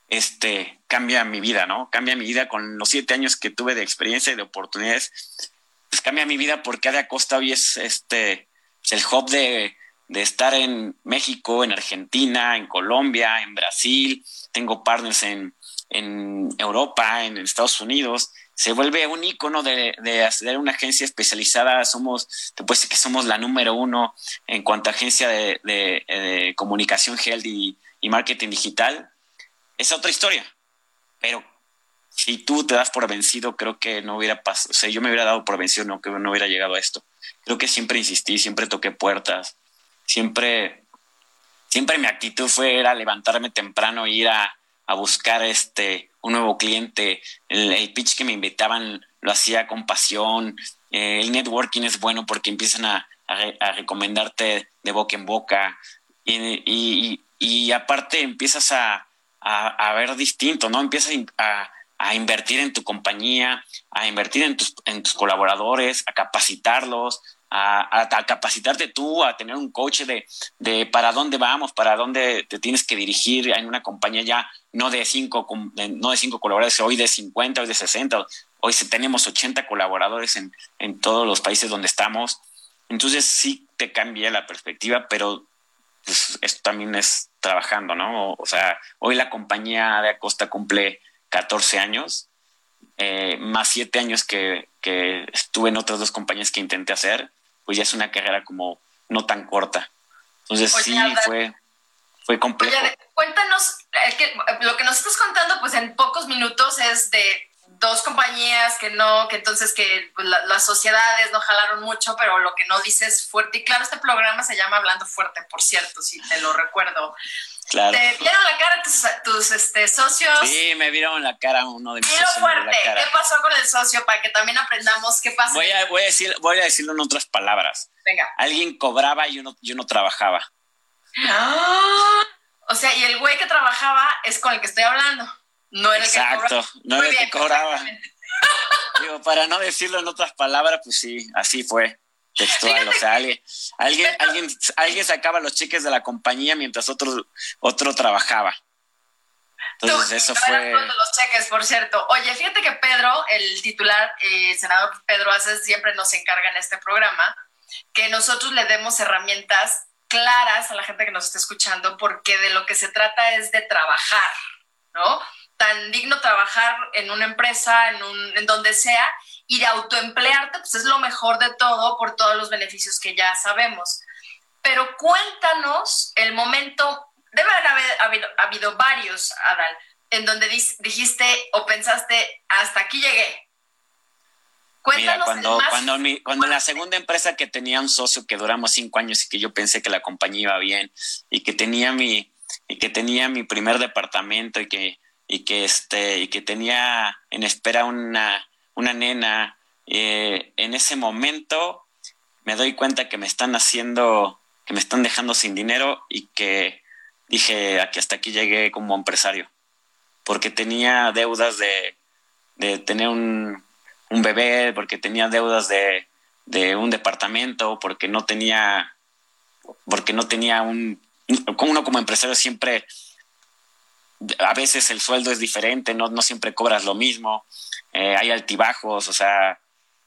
este, cambia mi vida, ¿no? Cambia mi vida con los siete años que tuve de experiencia y de oportunidades, pues cambia mi vida porque Ade Acosta hoy es este, el hub de de estar en México, en Argentina, en Colombia, en Brasil, tengo partners en, en Europa, en Estados Unidos, se vuelve un icono de, de hacer una agencia especializada. Somos, te puedo decir que somos la número uno en cuanto a agencia de, de, comunicación health y, y, marketing digital. Es otra historia. Pero si tú te das por vencido, creo que no hubiera pasado. O sea, yo me hubiera dado por vencido, no, que no hubiera llegado a esto. Creo que siempre insistí, siempre toqué puertas siempre, siempre mi actitud fue era levantarme temprano, ir a, a buscar este un nuevo cliente. El, pitch que me invitaban lo hacía con pasión. Eh, el networking es bueno porque empiezan a, a, recomendarte de boca en boca. Y, y, y aparte empiezas a, a, ver distinto, ¿no? Empiezas a, a invertir en tu compañía, a invertir en tus, colaboradores, a capacitarlos, a, capacitarte tú, a tener un coach de, para dónde vamos, para dónde te tienes que dirigir en una compañía ya no de cinco, no de cinco colaboradores, hoy de 50, hoy de 60, hoy tenemos 80 colaboradores en, todos los países donde estamos. Entonces sí te cambia la perspectiva, pero pues, esto también es trabajando, ¿no? O, sea, hoy la compañía de Acosta cumple 14 años, eh, más 7 años que, que estuve en otras dos compañías que intenté hacer pues ya es una carrera como no tan corta. Entonces sí fue, fue complejo. Oye, cuéntanos, que, lo que nos estás contando pues en pocos minutos es de dos compañías que no, que entonces que pues, las sociedades no jalaron mucho, pero lo que no dices fuerte y claro, este programa se llama Hablando Fuerte, por cierto, si te lo recuerdo. Claro. ¿Te vieron la cara tus, este, socios? Sí, me vieron la cara uno de mis Dilo fuerte, ¿qué pasó con el socio? Para que también aprendamos qué pasa. Voy a, voy a, decir, voy a decirlo en otras palabras. Venga. Alguien cobraba y uno, yo no trabajaba. ¡Ah! O sea, y el güey que trabajaba es con el que estoy hablando. No era Exacto, el que cobraba. no era el que cobraba. Digo, para no decirlo en otras palabras, pues sí, así fue textual, o sea, alguien, alguien, alguien, alguien sacaba los cheques de la compañía mientras otro, otro trabajaba. Entonces, eso fue. Los cheques, por cierto. Oye, fíjate que Pedro, el titular, eh, senador Pedro Aces, siempre nos encarga en este programa que nosotros le demos herramientas claras a la gente que nos está escuchando, porque de lo que se trata es de trabajar, ¿no? Tan digno trabajar en una empresa, en, un, en donde sea, y de autoemplearte, pues es lo mejor de todo por todos los beneficios que ya sabemos. Pero cuéntanos el momento, debe haber habido, varios, Adal, en donde dijiste o pensaste, hasta aquí llegué. Cuéntanos cuando, cuando, cuando en la segunda empresa que tenía un socio que duramos cinco años y que yo pensé que la compañía iba bien y que tenía mi, y que tenía mi primer departamento y que, y que este, y que tenía en espera una, una nena, eh, en ese momento me doy cuenta que me están haciendo, que me están dejando sin dinero y que dije, aquí hasta aquí llegué como empresario, porque tenía deudas de, de tener un, un, bebé, porque tenía deudas de, de un departamento, porque no tenía, porque no tenía un, uno como empresario siempre a veces el sueldo es diferente, no, no siempre cobras lo mismo. Eh, hay altibajos, o sea,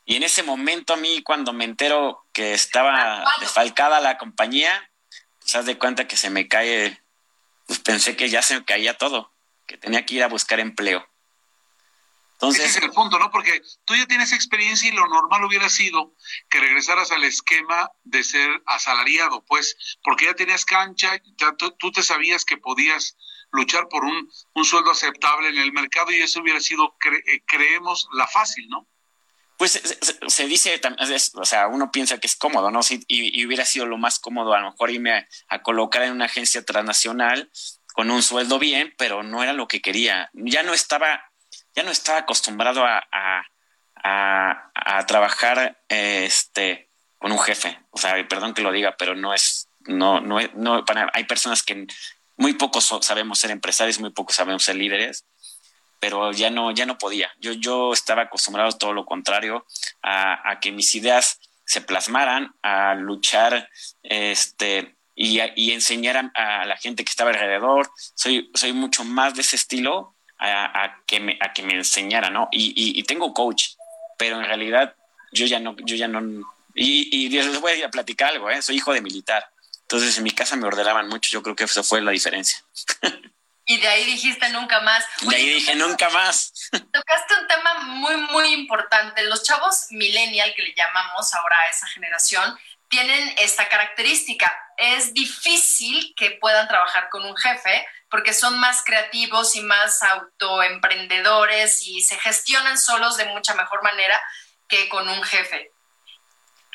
y en ese momento a mí cuando me entero que estaba desfalcada la compañía, pues haz de cuenta que se me cae, pues pensé que ya se me caía todo, que tenía que ir a buscar empleo. Entonces, Ese es el punto, ¿no? Porque tú ya tienes experiencia y lo normal hubiera sido que regresaras al esquema de ser asalariado, pues, porque ya tenías cancha, ya tú te sabías que podías luchar por un, un sueldo aceptable en el mercado y eso hubiera sido, eh, creemos, la fácil, ¿no? Pues se, dice, o sea, uno piensa que es cómodo, ¿no? y, hubiera sido lo más cómodo a lo mejor irme a, colocar en una agencia transnacional con un sueldo bien, pero no era lo que quería. Ya no estaba, ya no estaba acostumbrado a, a, trabajar este, con un jefe. O sea, perdón que lo diga, pero no es, no, no, no hay personas que muy pocos sabemos ser empresarios, muy pocos sabemos ser líderes, pero ya no, ya no podía. Yo, yo estaba acostumbrado a todo lo contrario, a, a que mis ideas se plasmaran, a luchar, este, y, y enseñar a, la gente que estaba alrededor. Soy, soy mucho más de ese estilo a, que, me, a que me enseñara, ¿no? Y, y, tengo coach, pero en realidad yo ya no, yo ya no, y, y les voy a platicar algo, ¿eh? Soy hijo de militar. Entonces en mi casa me ordenaban mucho, yo creo que eso fue la diferencia. Y de ahí dijiste nunca más. de ahí dije nunca más. Tocaste un tema muy, muy importante. Los chavos millennial, que le llamamos ahora a esa generación, tienen esta característica. Es difícil que puedan trabajar con un jefe porque son más creativos y más autoemprendedores y se gestionan solos de mucha mejor manera que con un jefe.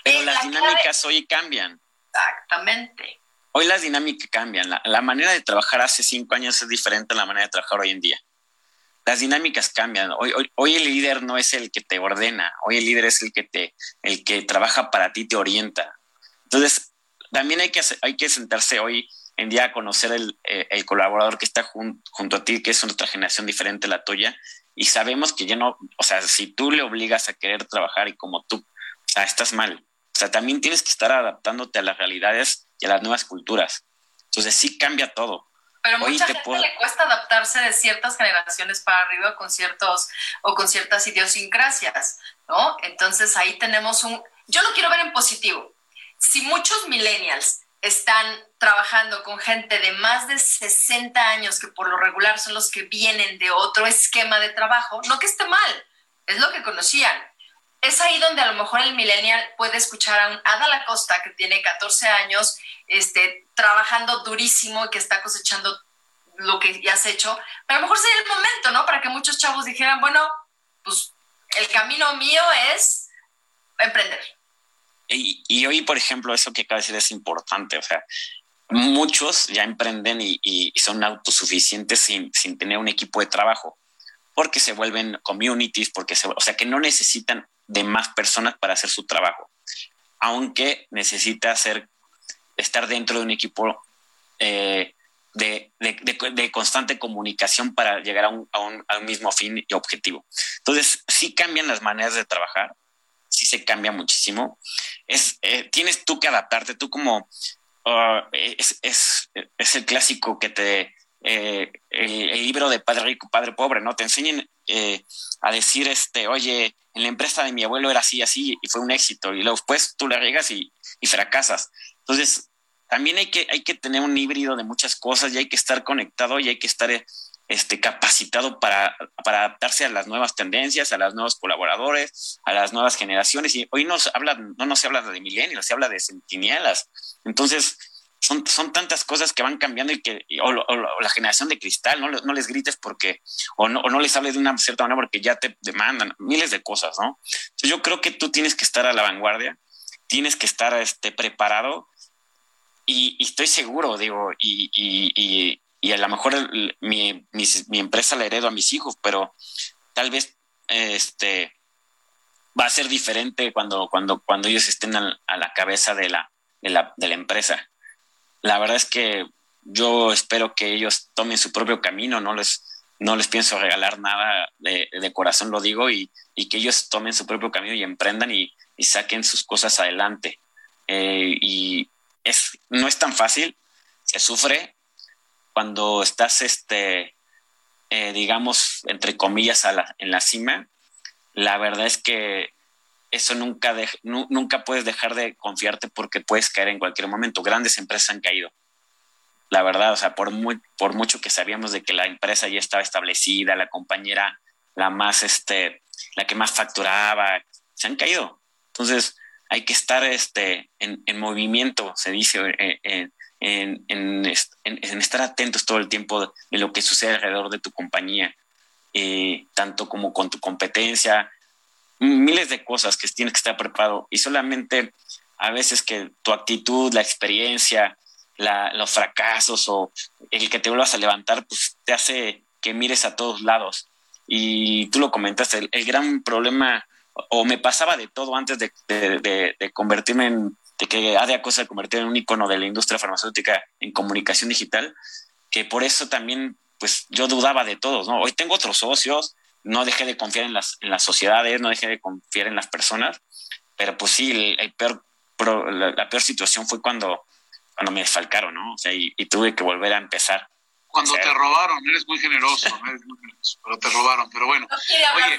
Pero eh, las dinámicas hoy cambian. Exactamente. Hoy las dinámicas cambian. La, manera de trabajar hace cinco años es diferente a la manera de trabajar hoy en día. Las dinámicas cambian. Hoy, hoy, el líder no es el que te ordena. Hoy el líder es el que te, el que trabaja para ti, te orienta. Entonces, también hay que, hay que sentarse hoy en día a conocer el, eh, el colaborador que está junto a ti, que es otra generación diferente a la tuya, y sabemos que ya no, o sea, si tú le obligas a querer trabajar y como tú, o sea, estás mal. O sea, también tienes que estar adaptándote a las realidades y a las nuevas culturas. Entonces sí cambia todo. Pero mucha gente le cuesta adaptarse de ciertas generaciones para arriba con ciertos o con ciertas idiosincrasias, ¿no? Entonces ahí tenemos un... Yo lo quiero ver en positivo. Si muchos millennials están trabajando con gente de más de 60 años, que por lo regular son los que vienen de otro esquema de trabajo, no que esté mal, es lo que conocían, es ahí donde a lo mejor el millennial puede escuchar a un Ada Lacosta que tiene 14 años, este, trabajando durísimo y que está cosechando lo que ya has hecho. Pero a lo mejor sería el momento, ¿no? Para que muchos chavos dijeran, bueno, pues el camino mío es emprender. Y, hoy, por ejemplo, eso que acaba de decir es importante. O sea, muchos ya emprenden y, son autosuficientes sin, sin tener un equipo de trabajo porque se vuelven communities, porque se, o sea que no necesitan de más personas para hacer su trabajo, aunque necesita hacer, estar dentro de un equipo eh, de, constante comunicación para llegar a un, mismo fin y objetivo. Entonces, sí cambian las maneras de trabajar, sí se cambia muchísimo. Es, eh, tienes tú que adaptarte, tú como... Uh, es, es, el clásico que te... Eh, el, libro de Padre Rico, Padre Pobre, ¿no? Te enseñan a decir, este, oye, en la empresa de mi abuelo era así, así, y fue un éxito, y luego después tú la regas y, y fracasas. Entonces, también hay que, hay que tener un híbrido de muchas cosas y hay que estar conectado y hay que estar este, capacitado para, para adaptarse a las nuevas tendencias, a los nuevos colaboradores, a las nuevas generaciones. Y hoy nos habla, no, no se habla de milenios, se habla de centinielas. Entonces, son, son tantas cosas que van cambiando y que, o, la generación de cristal, no, no les grites porque, o no, o no les hables de una cierta manera porque ya te demandan miles de cosas, ¿no? Entonces yo creo que tú tienes que estar a la vanguardia, tienes que estar este, preparado y, estoy seguro, digo, y, y, y a lo mejor mi, mi, empresa la heredo a mis hijos, pero tal vez este va a ser diferente cuando, cuando, cuando ellos estén a, la cabeza de la, de la, de la empresa la verdad es que yo espero que ellos tomen su propio camino, no les, no les pienso regalar nada, de, corazón lo digo, y, que ellos tomen su propio camino y emprendan y, saquen sus cosas adelante. Eh, y es, no es tan fácil, se sufre cuando estás, este, eh, digamos, entre comillas, en la cima. La verdad es que eso nunca, nunca puedes dejar de confiarte porque puedes caer en cualquier momento. Grandes empresas han caído. La verdad, o sea, por, muy, por mucho que sabíamos de que la empresa ya estaba establecida, la compañera, la más, este, la que más facturaba, se han caído. Entonces, hay que estar este, en, movimiento, se dice, eh, eh, en, en, estar atentos todo el tiempo de lo que sucede alrededor de tu compañía, eh, tanto como con tu competencia, miles de cosas que tienes que estar preparado y solamente a veces que tu actitud, la experiencia, los fracasos o el que te vuelvas a levantar, pues te hace que mires a todos lados. Y tú lo comentaste, el, gran problema, o me pasaba de todo antes de, convertirme en de que AD Acosta se convirtió en un icono de la industria farmacéutica en comunicación digital, que por eso también, pues yo dudaba de todos, ¿no? Hoy tengo otros socios, no dejé de confiar en las, en las sociedades, no dejé de confiar en las personas, pero pues sí, el, peor, la, peor situación fue cuando, cuando me desfalcaron, ¿no? O sea, y, tuve que volver a empezar. Cuando te robaron, eres muy generoso, eres muy generoso, pero te robaron, pero bueno. Oye,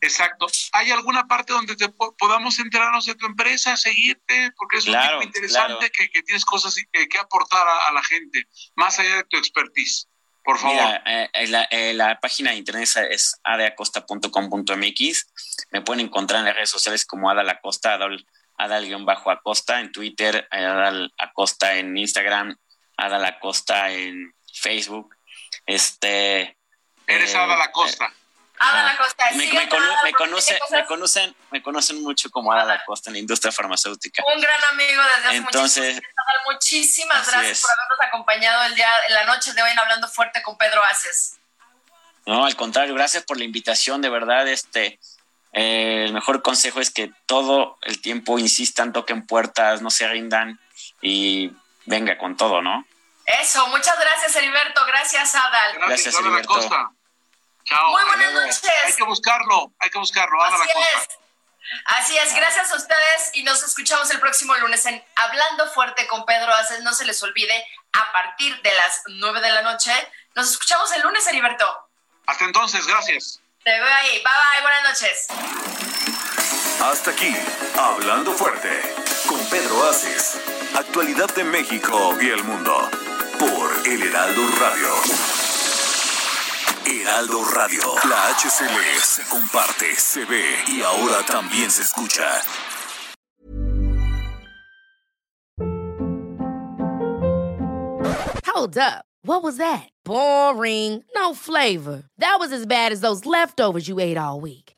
Exacto. ¿Hay alguna parte donde te podamos enterarnos de tu empresa, seguirte? Porque es muy interesante que, tienes cosas que, que aportar a, la gente, más allá de tu expertise. Por favor. Eh, eh, eh, la, página de internet es adeacosta.com.mx. Me pueden encontrar en las redes sociales como Ada la Costa, Adal-Acosta en Twitter, Adal Acosta en Instagram, Ada Acosta en Facebook. Este. Eres Ada la me, conoce, me, conocen, me conocen mucho como Ada la Costa en la industria farmacéutica. Un gran amigo desde hace Entonces, Muchísimas gracias por habernos acompañado el día, en la noche de hoy en Hablando Fuerte con Pedro Aces. No, al contrario, gracias por la invitación, de verdad, este, eh, el mejor consejo es que todo el tiempo insistan, toquen puertas, no se rindan y venga con todo, ¿no? Eso, muchas gracias Heriberto, gracias Adal. Gracias, Heriberto. Chao. Muy buenas noches. Hay que buscarlo, hay que buscarlo. Así es. Así es, gracias a ustedes y nos escuchamos el próximo lunes en Hablando Fuerte con Pedro Aces. No se les olvide, a partir de las 9 de la noche. Nos escuchamos el lunes, Heriberto. Hasta entonces, gracias. Te veo ahí. Bye bye, buenas noches. Hasta aquí, Hablando Fuerte con Pedro Aces. Actualidad de México y el mundo por El Heraldo Radio. Heraldo Radio. La HCL se comparte, se ve y ahora también se escucha. Hold up. What was that? Boring. No flavor. That was as bad as those leftovers you ate all week.